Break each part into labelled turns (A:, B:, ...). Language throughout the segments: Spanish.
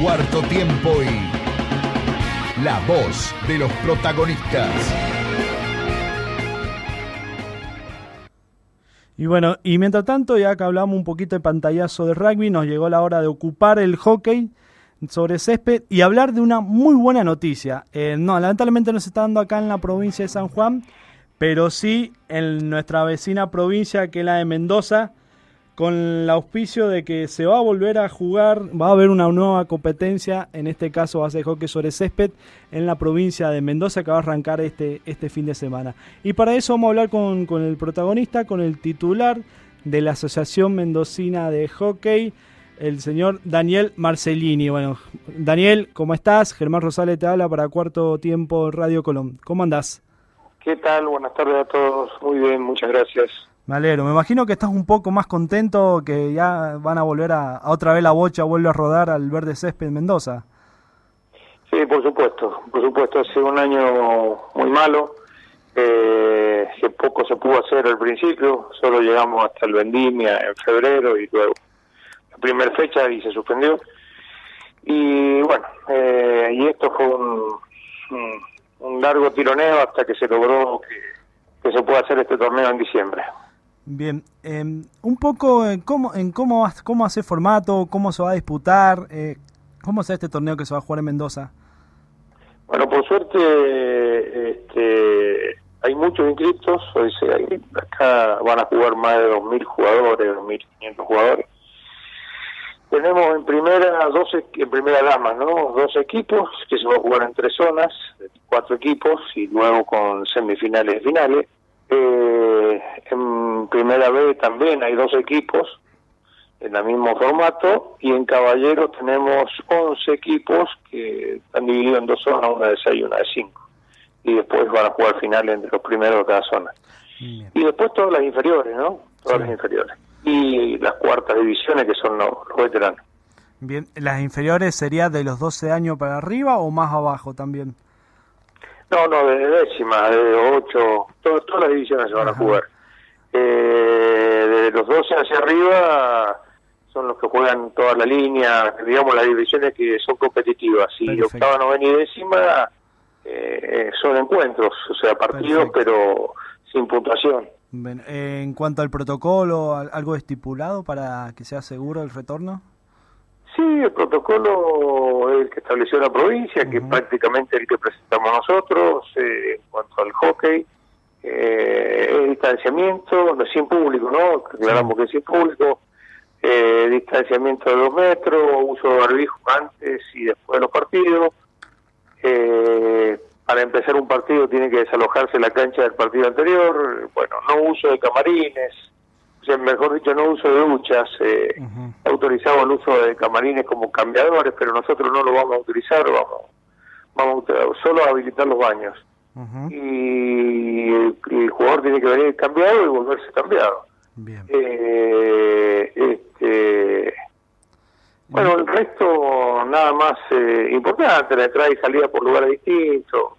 A: cuarto tiempo y la voz de los protagonistas.
B: Y bueno, y mientras tanto, ya que hablamos un poquito de pantallazo de rugby, nos llegó la hora de ocupar el hockey sobre césped y hablar de una muy buena noticia. Eh, no, lamentablemente no se está dando acá en la provincia de San Juan, pero sí en nuestra vecina provincia, que es la de Mendoza, con el auspicio de que se va a volver a jugar, va a haber una nueva competencia, en este caso va a hockey sobre césped, en la provincia de Mendoza que va a arrancar este, este fin de semana. Y para eso vamos a hablar con, con el protagonista, con el titular de la Asociación Mendocina de Hockey, el señor Daniel Marcelini. Bueno, Daniel, ¿cómo estás? Germán Rosales te habla para Cuarto Tiempo Radio Colón. ¿Cómo andás?
C: ¿Qué tal? Buenas tardes a todos. Muy bien, muchas gracias.
B: Me. Me imagino que estás un poco más contento que ya van a volver a, otra vez la bocha vuelve a rodar al verde césped en Mendoza.
C: Sí, por supuesto. Por supuesto, ha sido un año muy malo. Eh, que poco se pudo hacer al principio. Solo llegamos hasta el Vendimia en febrero y luego la primera fecha y se suspendió. Y bueno, eh, y esto fue un, un, largo tironeo hasta que se logró que, que se pueda hacer este torneo en diciembre.
B: Bien, em, un poco en cómo, en cómo, cómo hace formato, cómo se va a disputar, eh, cómo es este torneo que se va a jugar en Mendoza.
C: Bueno, por suerte este, hay muchos inscritos, hoy acá van a jugar más de 2.000 jugadores, 2.500 jugadores. Tenemos en primera 12, en primera dama, ¿no? Dos equipos que se van a jugar en tres zonas, cuatro equipos y luego con semifinales y finales. Eh, en primera B también hay dos equipos en el mismo formato y en Caballeros tenemos 11 equipos que están divididos en dos zonas, una de 6 y una de 5. Y después van a jugar finales entre los primeros de cada zona. Y después todas las inferiores, ¿no? Todas las inferiores. Y las cuartas divisiones que son los, veteranos.
B: Bien, ¿las inferiores sería de los 12 años para arriba o más abajo también?
C: No, no, de décima, de ocho, todas las divisiones se van a jugar. Eh, de los 12 hacia arriba son los que juegan toda la línea, digamos las divisiones que son competitivas. Y octava, novena y décima eh, son encuentros, o sea, partidos, pero sin puntuación.
B: en cuanto al protocolo, ¿algo estipulado para que sea seguro el retorno?
C: Sí, el protocolo es el que estableció la provincia, que es prácticamente el que presentamos nosotros eh, en cuanto al hockey. Eh, el distanciamiento, no, sin público, ¿no? Aclaramos que sin público. Eh, distanciamiento de dos metros, uso de barbijo antes y después de los partidos. Eh, para empezar un partido tiene que desalojarse la cancha del partido anterior. Bueno, no uso de camarines, o sea, mejor dicho, no uso de duchas. Eh, Autorizado el uso de camarines como cambiadores, pero nosotros no lo vamos a utilizar, vamos, vamos a solo a habilitar los baños. Y el, jugador tiene que venir cambiado y volverse cambiado. Bien. Eh, este, bueno, el resto nada más eh, importante, la entrada y salida por lugares distintos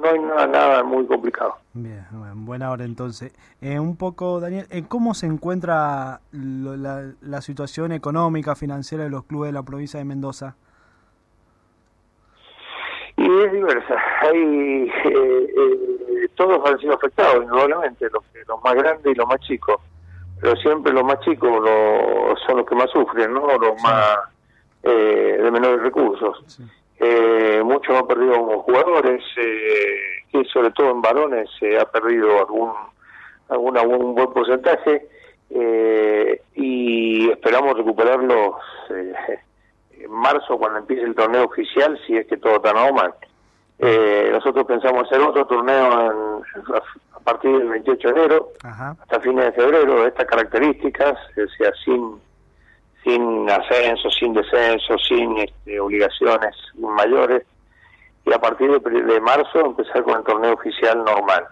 C: no hay nada, nada muy complicado.
B: Bien, buena hora entonces. Eh, un poco, Daniel, eh, ¿cómo se encuentra la, situación económica, financiera de los clubes de la provincia de Mendoza?
C: Y es diversa. Hay, eh, todos han sido afectados, indudablemente, los, los más grandes y los más chicos. Pero siempre los más chicos son los que más sufren, ¿no? Los más de menores recursos. Sí. Eh, muchos han perdido como jugadores, eh, que sobre todo en varones se ha perdido algún, algún, algún buen porcentaje eh, y esperamos recuperarlos eh, en marzo cuando empiece el torneo oficial, si es que todo está normal. Eh, nosotros pensamos hacer otro torneo a partir del 28 de enero hasta fines de febrero de estas características, o sea, sin sin ascenso, sin descenso, sin este, obligaciones mayores, y a partir de, marzo empezar con el torneo oficial normal.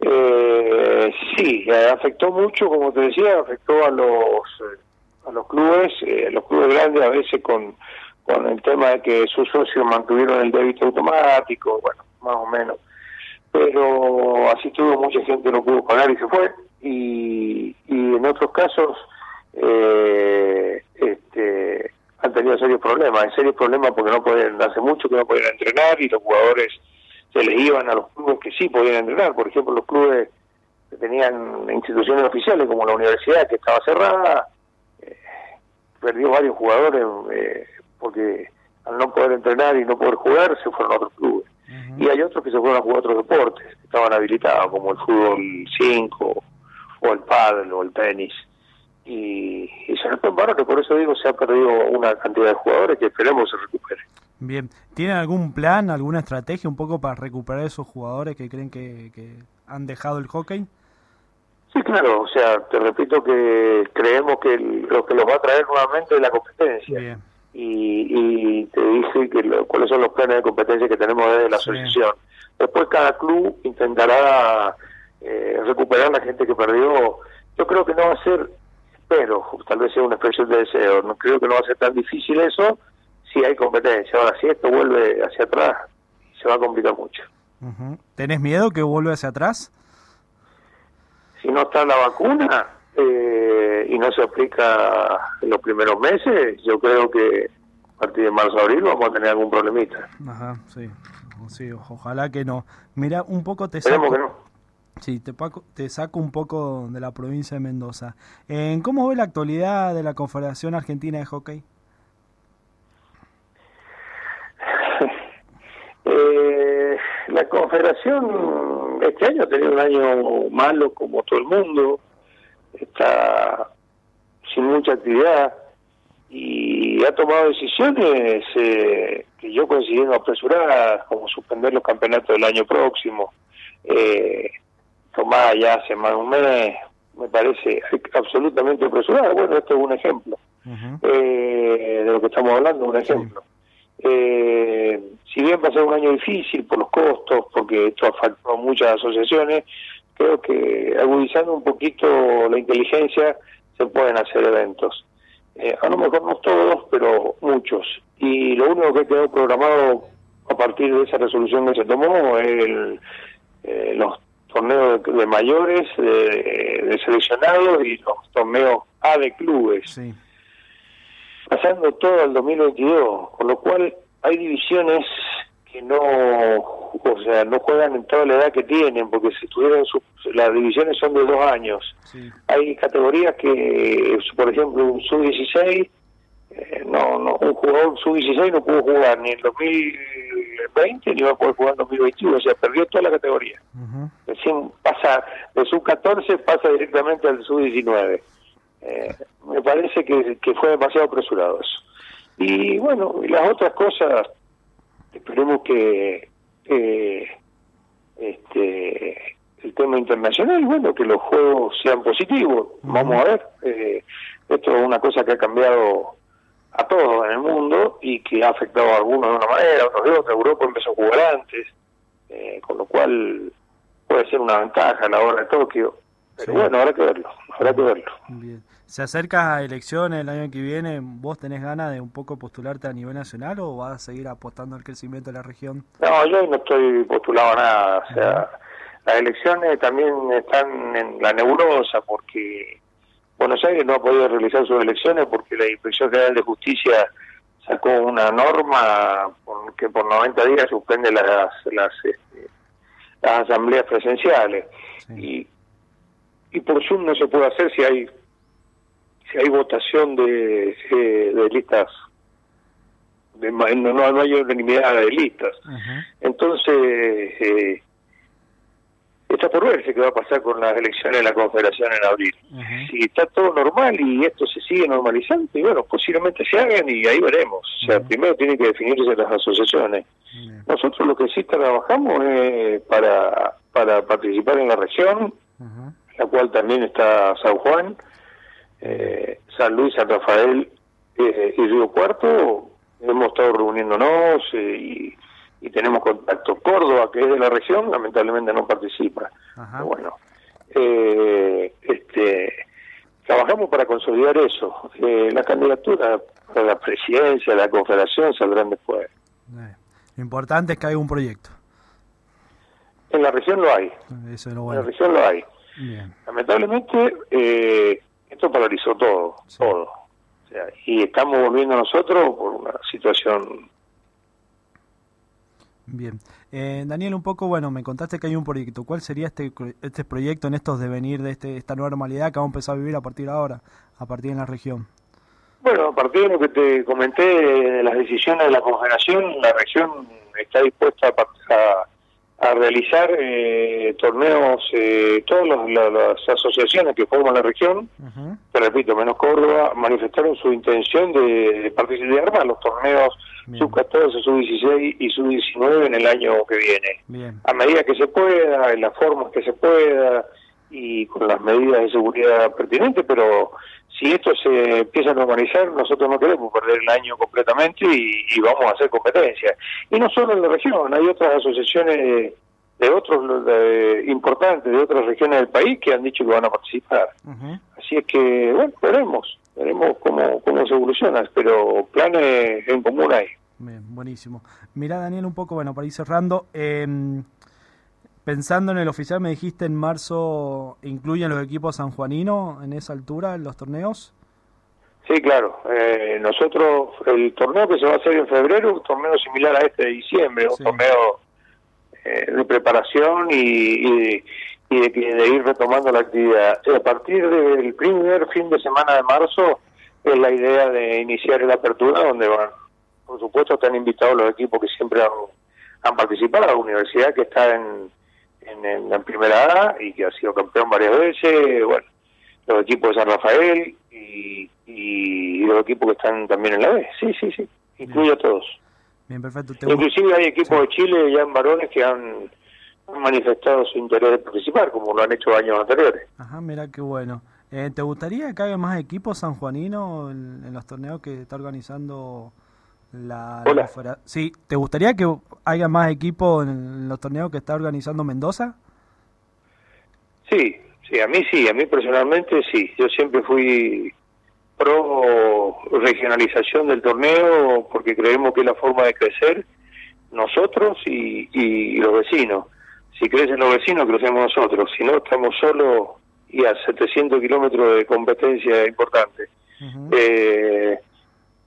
C: eh, sí, afectó mucho, como te decía, afectó a los a los clubes, eh, los clubes grandes a veces con, con el tema de que sus socios mantuvieron el débito automático, bueno, más o menos. Pero así tuvo mucha gente no pudo pagar y se fue. Y, y en otros casos eh, este, han tenido serios problemas, serios problemas porque no pueden, hace mucho que no podían entrenar y los jugadores se les iban a los clubes que sí podían entrenar, por ejemplo los clubes que tenían instituciones oficiales como la universidad que estaba cerrada, eh, perdió varios jugadores eh, porque al no poder entrenar y no poder jugar se fueron a otros clubes. Y hay otros que se fueron a jugar otros deportes, que estaban habilitados, como el fútbol 5 o el pádel o el tenis y, y se nos que por eso digo se ha perdido una cantidad de jugadores que esperemos se recupere.
B: Bien, ¿tienen algún plan, alguna estrategia un poco para recuperar esos jugadores que creen que, que han dejado el hockey?
C: Sí, claro, o sea, te repito que creemos que lo que los va a traer nuevamente es la competencia. Bien. Y, y te dije que cuáles son los planes de competencia que tenemos desde la asociación. Después cada club intentará eh, recuperar la gente que perdió. Yo creo que no va a ser pero tal vez sea una expresión de deseo. No creo que no va a ser tan difícil eso si hay competencia. Ahora, si esto vuelve hacia atrás, se va a complicar mucho.
B: ¿Tenés miedo que vuelva hacia atrás?
C: Si no está la vacuna eh, y no se aplica en los primeros meses, yo creo que a partir de marzo-abril vamos a tener algún problemita.
B: Ajá, sí. sí ojalá que no. Mira, un poco te
C: que no
B: Sí, te, te saco un poco de la provincia de Mendoza. ¿En ¿Cómo ve la actualidad de la Confederación Argentina de Hockey?
C: Eh, la Confederación este año ha tenido un año malo como todo el mundo, está sin mucha actividad y ha tomado decisiones eh, que yo considero apresuradas, como suspender los campeonatos del año próximo. Eh, tomada ya hace más de un mes, me parece absolutamente apresurada. Bueno, esto es un ejemplo eh, de lo que estamos hablando, un ejemplo. Eh, si bien va a ser un año difícil por los costos, porque esto afectó a muchas asociaciones, creo que agudizando un poquito la inteligencia se pueden hacer eventos. Eh, a lo mejor no todos, pero muchos. Y lo único que quedó programado a partir de esa resolución que se tomó es el, eh, los torneos de, mayores, de, seleccionados y los torneos A de clubes. Pasando todo al 2022, con lo cual hay divisiones que no, o sea, no juegan en toda la edad que tienen, porque si tuvieran las divisiones son de dos años. Hay categorías que, por ejemplo, un sub-16, eh, no, no, un jugador sub-16 no pudo jugar ni en 2020 ni va a poder jugar en 2021, o sea, perdió toda la categoría. Recién pasa, de sub-14 pasa directamente al sub-19. Eh, me parece que, que fue demasiado apresurado eso. Y bueno, y las otras cosas, esperemos que este el tema internacional, bueno, que los juegos sean positivos. Vamos a ver. Eh, esto es una cosa que ha cambiado a todos en el mundo y que ha afectado a algunos de una manera, otros de otra. Europa empezó a jugar antes, eh, con lo cual puede ser una ventaja a la hora de Tokio. Pero bueno, habrá que verlo, habrá que verlo.
B: Bien. ¿Se acerca a elecciones el año que viene? ¿Vos tenés ganas de un poco postularte a nivel nacional o vas a seguir apostando al crecimiento de la región?
C: No, yo no estoy postulado a nada. O sea, las elecciones también están en la nebulosa porque Buenos Aires no ha podido realizar sus elecciones porque la Inspección General de Justicia sacó una norma que por 90 días suspende las las, este, las asambleas presenciales. Y y por Zoom no se puede hacer si hay si hay votación de, de listas. De, no, no hay unanimidad de listas. Entonces eh, está por verse qué va a pasar con las elecciones de la Confederación en abril. Si está todo normal y esto se sigue normalizando, y bueno, posiblemente se hagan y ahí veremos. O sea, primero tienen que definirse las asociaciones. Nosotros lo que sí trabajamos es para, para participar en la región, la cual también está San Juan, eh, San Luis, San Rafael eh, y Río Cuarto. Hemos estado reuniéndonos eh, y y tenemos contacto. Córdoba, que es de la región, lamentablemente no participa. Bueno, eh, este, trabajamos para consolidar eso. Eh, la candidatura para la presidencia, la confederación saldrán después.
B: Eh, lo importante es que hay un proyecto.
C: En la región lo hay.
B: Eso es lo bueno.
C: En la región lo hay. Lamentablemente, esto paralizó todo, todo. y estamos volviendo nosotros por una situación
B: Bien. Eh, Daniel, un poco, bueno, me contaste que hay un proyecto. ¿Cuál sería este, este proyecto en estos devenir de este, esta nueva normalidad que vamos a empezar a vivir a partir de ahora, a partir de la región?
C: Bueno, a partir de lo que te comenté de las decisiones de la Confederación, la región está dispuesta a, a realizar eh, torneos, eh, todas las asociaciones que forman la región, te repito, menos Córdoba, manifestaron su intención de, participar en los torneos sub-14, sub-16 y sub-19 en el año que viene. A medida que se pueda, en las formas que se pueda y con las medidas de seguridad pertinentes, pero si esto se empieza a normalizar, nosotros no queremos perder el año completamente y, vamos a hacer competencia. Y no solo en la región, hay otras asociaciones de otros importantes de otras regiones del país que han dicho que van a participar. Así es que, bueno, veremos, veremos cómo, cómo se evoluciona, pero planes en común hay.
B: Bien, buenísimo. Mira, Daniel, un poco, bueno, para ir cerrando, eh, Pensando en el oficial, me dijiste en marzo, ¿incluyen los equipos sanjuaninos en esa altura, en los torneos?
C: Sí, claro. Eh, nosotros, el torneo que se va a hacer en febrero, un torneo similar a este de diciembre, un torneo eh, de preparación y, de, de, ir retomando la actividad. A partir del primer fin de semana de marzo es la idea de iniciar la apertura, donde van, por supuesto, están invitados los equipos que siempre han, han participado, la universidad que está en en, en, primera A y que ha sido campeón varias veces, bueno, los equipos de San Rafael y, y, los equipos que están también en la B, sí, sí, sí, incluye a todos.
B: Bien, perfecto.
C: Inclusive hay equipos de Chile ya en varones que han, manifestado su interés de participar, como lo han hecho años anteriores.
B: Ajá, mira qué bueno. Eh, ¿Te gustaría que haya más equipos sanjuaninos en, en los torneos que está organizando la,
C: Hola.
B: Sí, ¿te gustaría que haya más equipos en los torneos que está organizando Mendoza?
C: Sí, sí, a mí sí, a mí personalmente sí. Yo siempre fui pro regionalización del torneo porque creemos que es la forma de crecer nosotros y, y los vecinos. Si crecen los vecinos, crecemos nosotros. Si no, estamos solos y a 700 kilómetros de competencia importante. eh,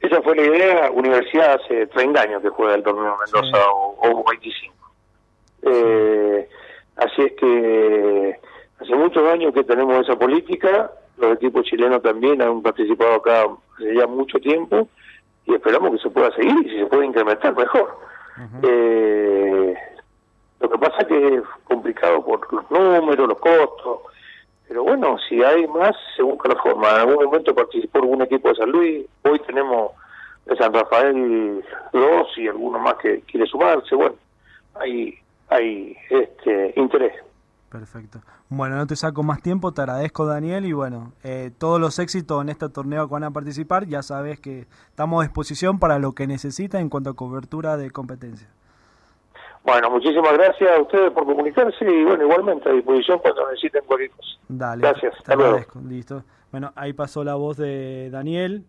C: esa fue la idea. Universidad hace 30 años que juega el torneo Mendoza o, 25. Eh, así es que hace muchos años que tenemos esa política. Los equipos chilenos también han participado acá hace ya mucho tiempo y esperamos que se pueda seguir y si se puede incrementar mejor. eh, lo que pasa es que es complicado por los números, los costos, pero bueno, si hay más, se busca la forma. En algún momento participó algún equipo de San Luis, hoy tenemos de San Rafael dos y alguno más que quiere sumarse. Bueno, hay, hay este interés.
B: Perfecto. Bueno, no te saco más tiempo, te agradezco Daniel y bueno, eh, todos los éxitos en este torneo que van a participar, ya sabes que estamos a disposición para lo que necesita en cuanto a cobertura de competencia.
C: Bueno, muchísimas gracias a ustedes por comunicarse y bueno, igualmente a disposición cuando necesiten cualquier cosa.
B: Dale,
C: gracias.
B: Te agradezco, listo. Bueno, ahí pasó la voz de Daniel,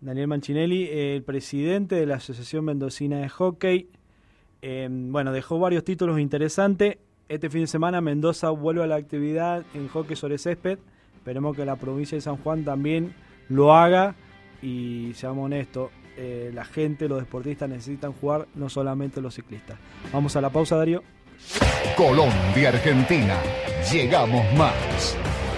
B: Daniel Manchinelli, el presidente de la Asociación Mendocina de Hockey. Em, bueno, dejó varios títulos interesantes. Este fin de semana Mendoza vuelve a la actividad en hockey sobre césped. Esperemos que la provincia de San Juan también lo haga y seamos honestos, eh, la gente, los deportistas necesitan jugar, no solamente los ciclistas. Vamos a la pausa, Darío.
A: Colombia, Argentina. Llegamos más.